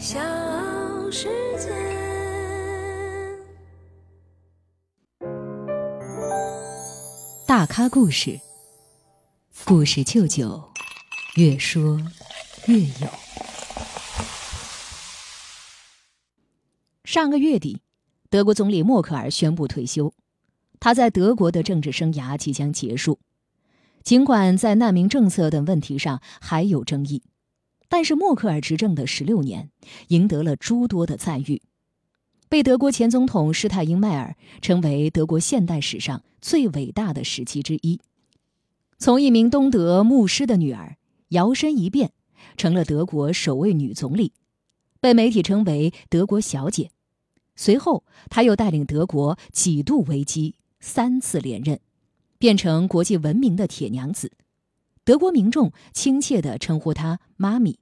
小世界。大咖故事，故事舅舅，越说越有。上个月底，德国总理默克尔宣布退休，他在德国的政治生涯即将结束。尽管在难民政策等问题上还有争议。但是默克尔执政的十六年，赢得了诸多的赞誉，被德国前总统施泰因迈尔称为德国现代史上最伟大的时期之一。从一名东德牧师的女儿摇身一变，成了德国首位女总理，被媒体称为“德国小姐”。随后，她又带领德国几度危机，三次连任，变成国际闻名的铁娘子。德国民众亲切地称呼她“妈咪”。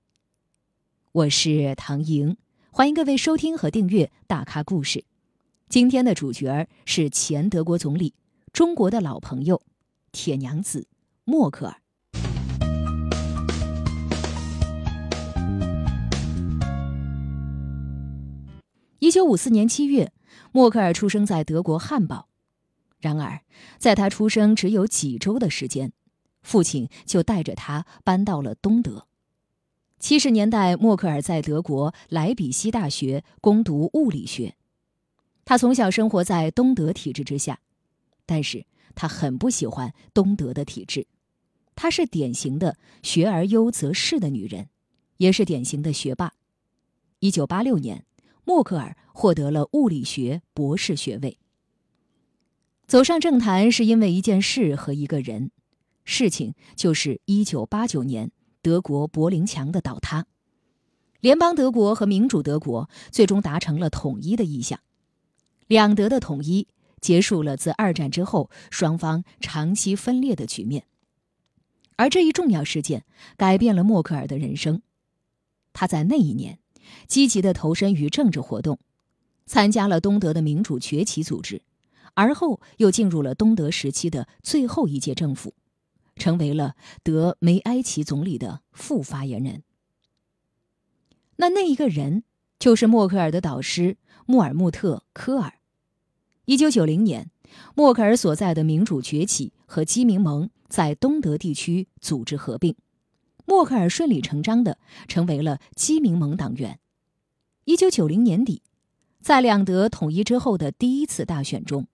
我是唐莹，欢迎各位收听和订阅《大咖故事》。今天的主角是前德国总理、中国的老朋友——铁娘子默克尔。一九五四年七月，默克尔出生在德国汉堡。然而，在他出生只有几周的时间。父亲就带着他搬到了东德。七十年代，默克尔在德国莱比锡大学攻读物理学。他从小生活在东德体制之下，但是他很不喜欢东德的体制。她是典型的学而优则仕的女人，也是典型的学霸。一九八六年，默克尔获得了物理学博士学位。走上政坛是因为一件事和一个人。事情就是一九八九年德国柏林墙的倒塌，联邦德国和民主德国最终达成了统一的意向，两德的统一结束了自二战之后双方长期分裂的局面，而这一重要事件改变了默克尔的人生，他在那一年积极地投身于政治活动，参加了东德的民主崛起组织，而后又进入了东德时期的最后一届政府。成为了德梅埃奇总理的副发言人。那那一个人就是默克尔的导师穆尔穆特·科尔。一九九零年，默克尔所在的民主崛起和基民盟在东德地区组织合并，默克尔顺理成章的成为了基民盟党员。一九九零年底，在两德统一之后的第一次大选中，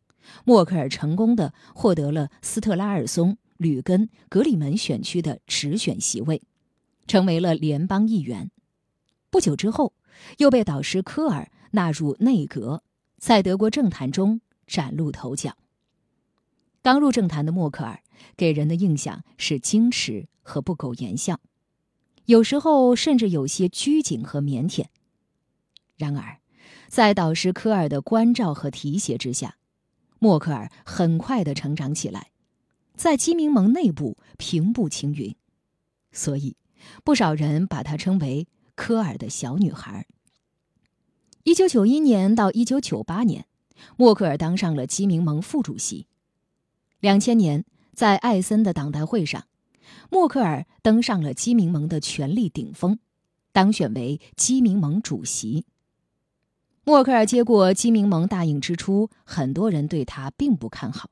默克尔成功的获得了斯特拉尔松。吕根、格里门选区的直选席位，成为了联邦议员。不久之后，又被导师科尔纳入内阁，在德国政坛中崭露头角。刚入政坛的默克尔给人的印象是矜持和不苟言笑，有时候甚至有些拘谨和腼腆。然而，在导师科尔的关照和提携之下，默克尔很快的成长起来。在基民盟内部平步青云，所以不少人把她称为科尔的小女孩。一九九一年到一九九八年，默克尔当上了基民盟副主席。两千年，在艾森的党代会上，默克尔登上了基民盟的权力顶峰，当选为基民盟主席。默克尔接过基民盟大印之初，很多人对他并不看好。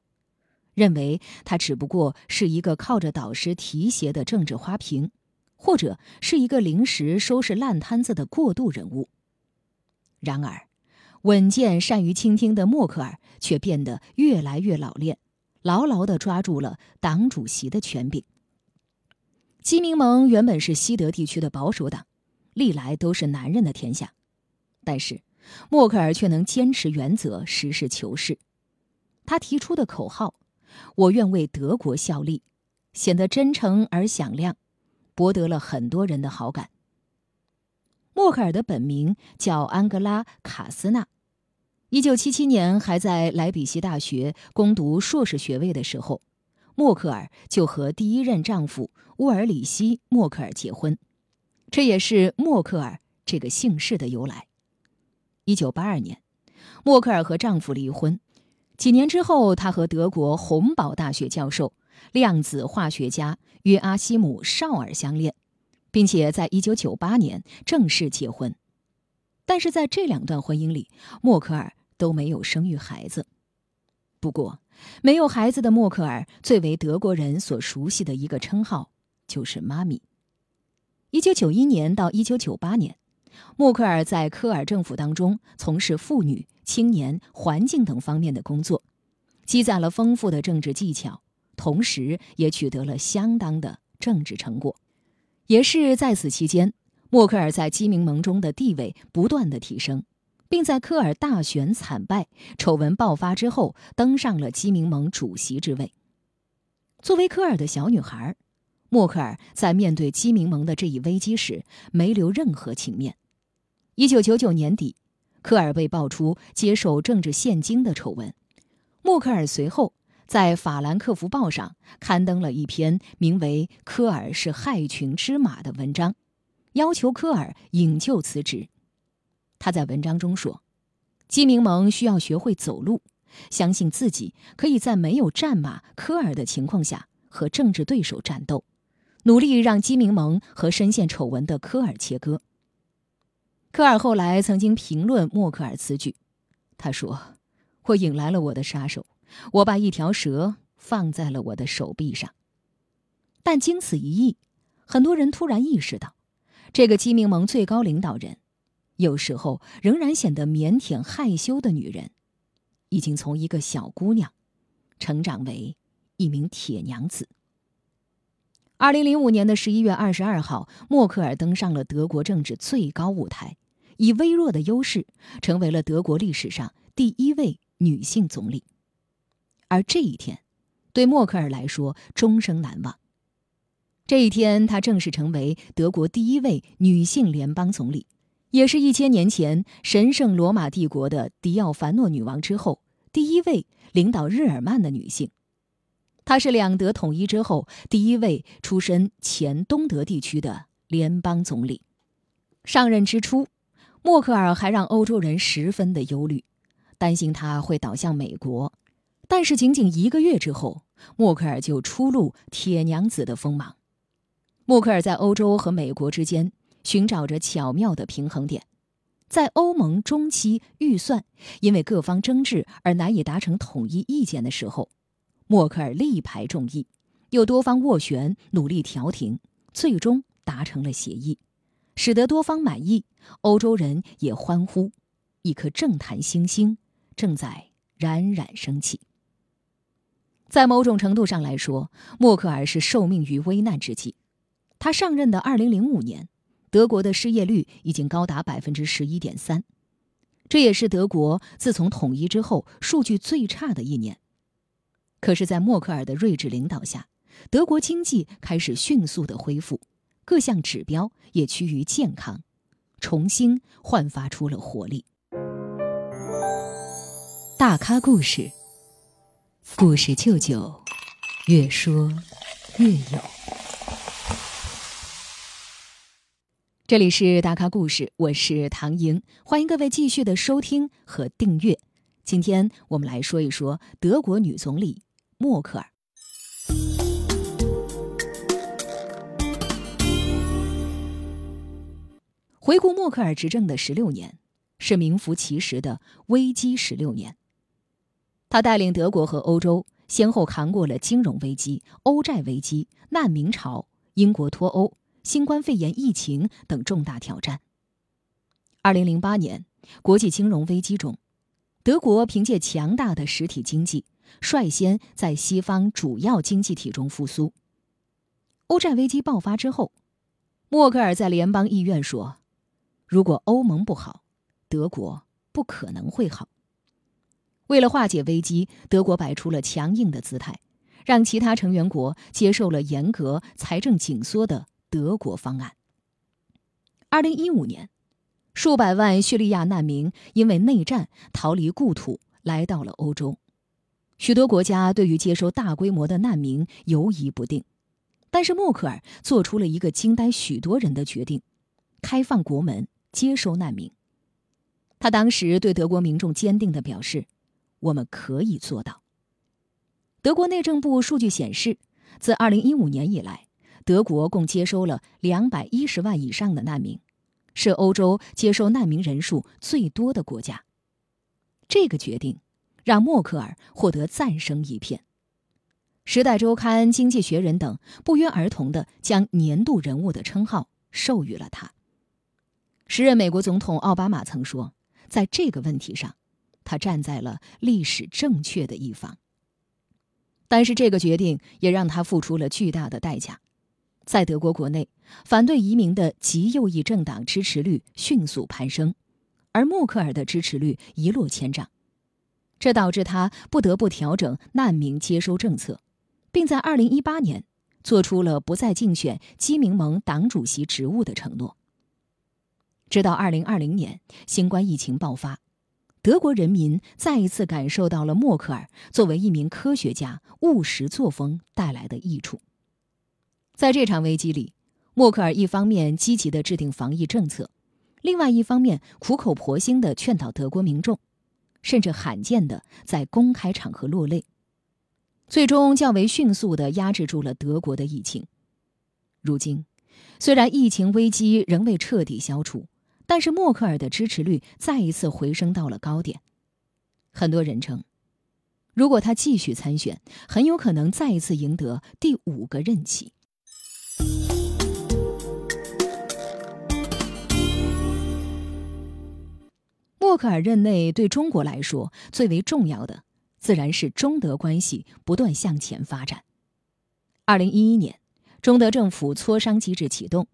认为他只不过是一个靠着导师提携的政治花瓶，或者是一个临时收拾烂摊子的过渡人物。然而，稳健善于倾听的默克尔却变得越来越老练，牢牢地抓住了党主席的权柄。基民盟原本是西德地区的保守党，历来都是男人的天下，但是默克尔却能坚持原则，实事求是。他提出的口号。我愿为德国效力，显得真诚而响亮，博得了很多人的好感。默克尔的本名叫安格拉·卡斯纳。一九七七年还在莱比锡大学攻读硕士学位的时候，默克尔就和第一任丈夫乌尔里希·默克尔结婚，这也是默克尔这个姓氏的由来。一九八二年，默克尔和丈夫离婚。几年之后，他和德国洪堡大学教授、量子化学家约阿希姆·绍尔相恋，并且在1998年正式结婚。但是在这两段婚姻里，默克尔都没有生育孩子。不过，没有孩子的默克尔最为德国人所熟悉的一个称号就是“妈咪”。一九九一年到一九九八年，默克尔在科尔政府当中从事妇女、青年、环境等方面的工作，积攒了丰富的政治技巧，同时也取得了相当的政治成果。也是在此期间，默克尔在基民盟中的地位不断的提升，并在科尔大选惨败、丑闻爆发之后，登上了基民盟主席之位。作为科尔的小女孩，默克尔在面对基民盟的这一危机时，没留任何情面。一九九九年底，科尔被爆出接受政治现金的丑闻，默克尔随后。在《法兰克福报》上刊登了一篇名为《科尔是害群之马》的文章，要求科尔引咎辞职。他在文章中说：“基民盟需要学会走路，相信自己可以在没有战马科尔的情况下和政治对手战斗，努力让基民盟和深陷丑闻的科尔切割。”科尔后来曾经评论默克尔此举，他说：“我引来了我的杀手。”我把一条蛇放在了我的手臂上，但经此一役，很多人突然意识到，这个基民盟最高领导人，有时候仍然显得腼腆害羞的女人，已经从一个小姑娘，成长为一名铁娘子。二零零五年的十一月二十二号，默克尔登上了德国政治最高舞台，以微弱的优势，成为了德国历史上第一位女性总理。而这一天，对默克尔来说终生难忘。这一天，她正式成为德国第一位女性联邦总理，也是一千年前神圣罗马帝国的迪奥凡诺女王之后第一位领导日耳曼的女性。她是两德统一之后第一位出身前东德地区的联邦总理。上任之初，默克尔还让欧洲人十分的忧虑，担心他会倒向美国。但是，仅仅一个月之后，默克尔就初露铁娘子的锋芒。默克尔在欧洲和美国之间寻找着巧妙的平衡点，在欧盟中期预算因为各方争执而难以达成统一意见的时候，默克尔力排众议，又多方斡旋，努力调停，最终达成了协议，使得多方满意，欧洲人也欢呼，一颗政坛新星正在冉冉升起。在某种程度上来说，默克尔是受命于危难之际。他上任的2005年，德国的失业率已经高达百分之十一点三，这也是德国自从统一之后数据最差的一年。可是，在默克尔的睿智领导下，德国经济开始迅速的恢复，各项指标也趋于健康，重新焕发出了活力。大咖故事。故事舅舅，越说越有。这里是大咖故事，我是唐莹，欢迎各位继续的收听和订阅。今天我们来说一说德国女总理默克尔。回顾默克尔执政的十六年，是名副其实的危机十六年。他带领德国和欧洲先后扛过了金融危机、欧债危机、难民潮、英国脱欧、新冠肺炎疫情等重大挑战。二零零八年国际金融危机中，德国凭借强大的实体经济，率先在西方主要经济体中复苏。欧债危机爆发之后，默克尔在联邦议院说：“如果欧盟不好，德国不可能会好。”为了化解危机，德国摆出了强硬的姿态，让其他成员国接受了严格财政紧缩的德国方案。二零一五年，数百万叙利亚难民因为内战逃离故土，来到了欧洲。许多国家对于接收大规模的难民犹疑不定，但是默克尔做出了一个惊呆许多人的决定：开放国门，接收难民。他当时对德国民众坚定地表示。我们可以做到。德国内政部数据显示，自2015年以来，德国共接收了210万以上的难民，是欧洲接收难民人数最多的国家。这个决定让默克尔获得赞声一片，《时代周刊》《经济学人》等不约而同地将年度人物的称号授予了他。时任美国总统奥巴马曾说，在这个问题上，他站在了历史正确的一方。但是这个决定也让他付出了巨大的代价，在德国国内，反对移民的极右翼政党支持率迅速攀升，而默克尔的支持率一落千丈，这导致他不得不调整难民接收政策，并在2018年做出了不再竞选基民盟党主席职务的承诺。直到2020年，新冠疫情爆发。德国人民再一次感受到了默克尔作为一名科学家务实作风带来的益处。在这场危机里，默克尔一方面积极地制定防疫政策，另外一方面苦口婆心地劝导德国民众，甚至罕见地在公开场合落泪，最终较为迅速地压制住了德国的疫情。如今，虽然疫情危机仍未彻底消除。但是默克尔的支持率再一次回升到了高点，很多人称，如果他继续参选，很有可能再一次赢得第五个任期。默克尔任内对中国来说最为重要的，自然是中德关系不断向前发展。二零一一年，中德政府磋商机制启动。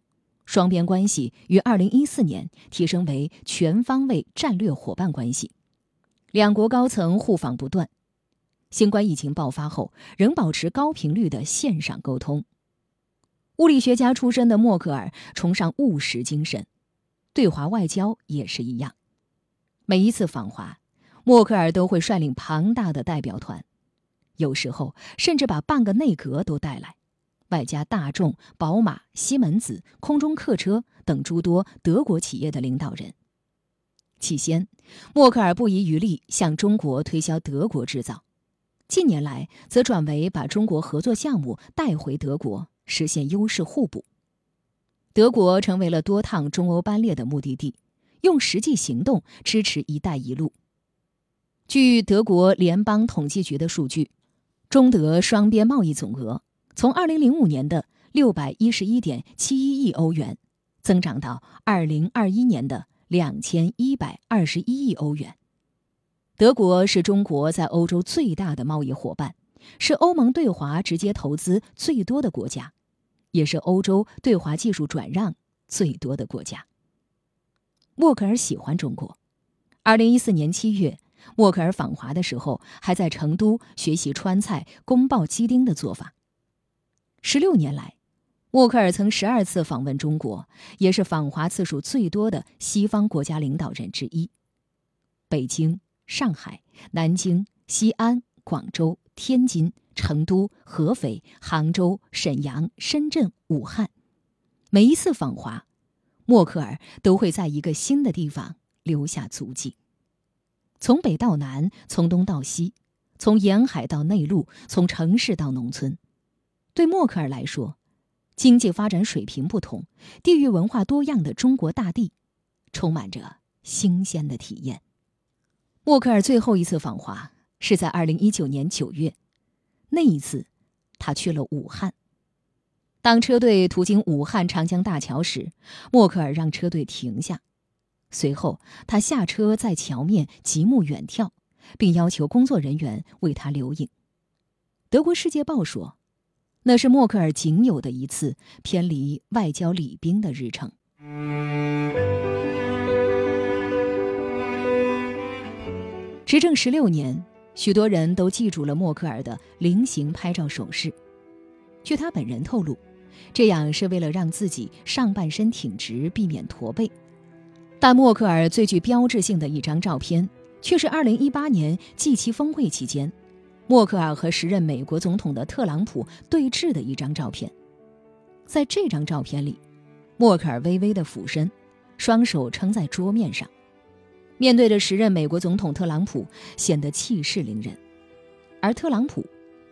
双边关系于二零一四年提升为全方位战略伙伴关系，两国高层互访不断。新冠疫情爆发后，仍保持高频率的线上沟通。物理学家出身的默克尔崇尚务实精神，对华外交也是一样。每一次访华，默克尔都会率领庞大的代表团，有时候甚至把半个内阁都带来。外加大众、宝马、西门子、空中客车等诸多德国企业的领导人。起先，默克尔不遗余力向中国推销德国制造；近年来，则转为把中国合作项目带回德国，实现优势互补。德国成为了多趟中欧班列的目的地，用实际行动支持“一带一路”。据德国联邦统计局的数据，中德双边贸易总额。从二零零五年的六百一十一点七一亿欧元，增长到二零二一年的两千一百二十一亿欧元。德国是中国在欧洲最大的贸易伙伴，是欧盟对华直接投资最多的国家，也是欧洲对华技术转让最多的国家。默克尔喜欢中国。二零一四年七月，默克尔访华的时候，还在成都学习川菜宫爆鸡丁的做法。十六年来，默克尔曾十二次访问中国，也是访华次数最多的西方国家领导人之一。北京、上海、南京、西安、广州、天津、成都、合肥、杭州、沈阳、深圳、武汉，每一次访华，默克尔都会在一个新的地方留下足迹。从北到南，从东到西，从沿海到内陆，从城市到农村。对默克尔来说，经济发展水平不同、地域文化多样的中国大地，充满着新鲜的体验。默克尔最后一次访华是在二零一九年九月，那一次，他去了武汉。当车队途经武汉长江大桥时，默克尔让车队停下，随后他下车在桥面极目远眺，并要求工作人员为他留影。德国《世界报》说。那是默克尔仅有的一次偏离外交礼宾的日程。执政十六年，许多人都记住了默克尔的菱形拍照手势。据他本人透露，这样是为了让自己上半身挺直，避免驼背。但默克尔最具标志性的一张照片，却是2018年 G7 峰会期间。默克尔和时任美国总统的特朗普对峙的一张照片，在这张照片里，默克尔微微的俯身，双手撑在桌面上，面对着时任美国总统特朗普，显得气势凌人；而特朗普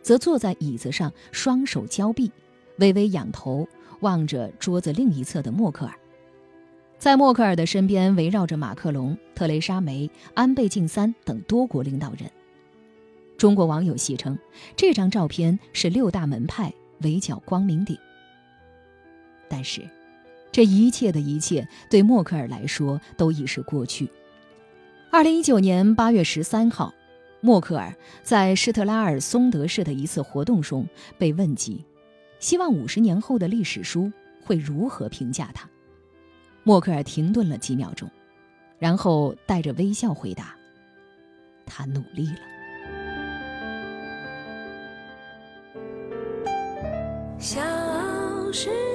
则坐在椅子上，双手交臂，微微仰头望着桌子另一侧的默克尔。在默克尔的身边围绕着马克龙、特蕾莎梅、安倍晋三等多国领导人。中国网友戏称，这张照片是六大门派围剿光明顶。但是，这一切的一切对默克尔来说都已是过去。二零一九年八月十三号，默克尔在施特拉尔松德市的一次活动中被问及，希望五十年后的历史书会如何评价他。默克尔停顿了几秒钟，然后带着微笑回答：“他努力了。”是